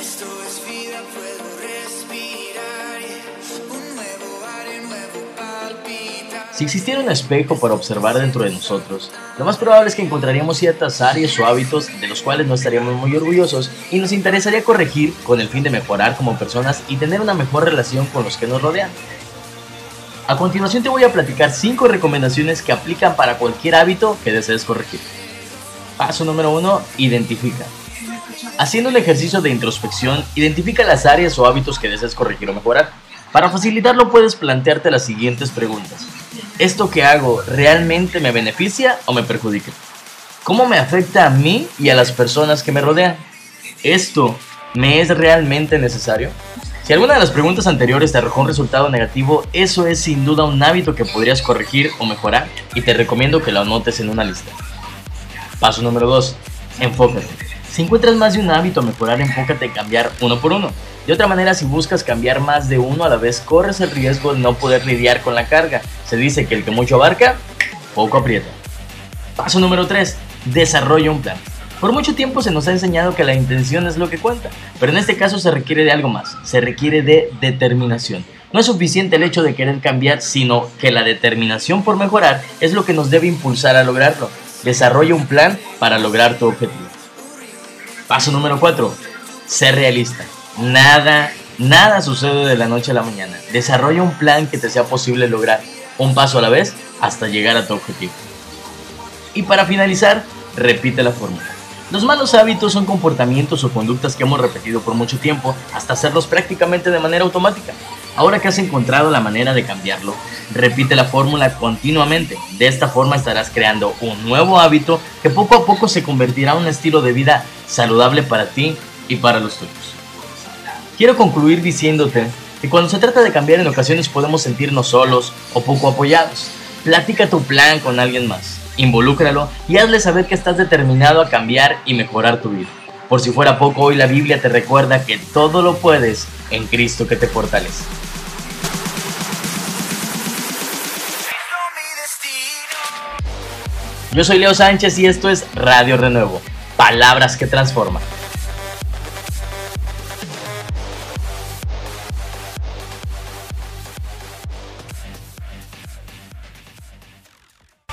Esto es Si existiera un espejo para observar dentro de nosotros, lo más probable es que encontraríamos ciertas áreas o hábitos de los cuales no estaríamos muy orgullosos y nos interesaría corregir con el fin de mejorar como personas y tener una mejor relación con los que nos rodean. A continuación te voy a platicar 5 recomendaciones que aplican para cualquier hábito que desees corregir. Paso número 1. Identifica. Haciendo un ejercicio de introspección, identifica las áreas o hábitos que deseas corregir o mejorar. Para facilitarlo puedes plantearte las siguientes preguntas. ¿Esto que hago realmente me beneficia o me perjudica? ¿Cómo me afecta a mí y a las personas que me rodean? ¿Esto me es realmente necesario? Si alguna de las preguntas anteriores te arrojó un resultado negativo, eso es sin duda un hábito que podrías corregir o mejorar y te recomiendo que lo anotes en una lista. Paso número 2. Enfócate. Si encuentras más de un hábito a mejorar, enfócate en cambiar uno por uno. De otra manera, si buscas cambiar más de uno a la vez, corres el riesgo de no poder lidiar con la carga. Se dice que el que mucho abarca, poco aprieta. Paso número 3. Desarrolla un plan. Por mucho tiempo se nos ha enseñado que la intención es lo que cuenta, pero en este caso se requiere de algo más, se requiere de determinación. No es suficiente el hecho de querer cambiar, sino que la determinación por mejorar es lo que nos debe impulsar a lograrlo. Desarrolla un plan para lograr tu objetivo. Paso número 4. Ser realista. Nada, nada sucede de la noche a la mañana. Desarrolla un plan que te sea posible lograr un paso a la vez hasta llegar a tu objetivo. Y para finalizar, repite la fórmula. Los malos hábitos son comportamientos o conductas que hemos repetido por mucho tiempo hasta hacerlos prácticamente de manera automática. Ahora que has encontrado la manera de cambiarlo, repite la fórmula continuamente. De esta forma estarás creando un nuevo hábito que poco a poco se convertirá en un estilo de vida saludable para ti y para los tuyos. Quiero concluir diciéndote que cuando se trata de cambiar en ocasiones podemos sentirnos solos o poco apoyados. Platica tu plan con alguien más, involúcralo y hazle saber que estás determinado a cambiar y mejorar tu vida. Por si fuera poco, hoy la Biblia te recuerda que todo lo puedes en Cristo que te fortalece. Yo soy Leo Sánchez y esto es Radio Renuevo, palabras que transforman.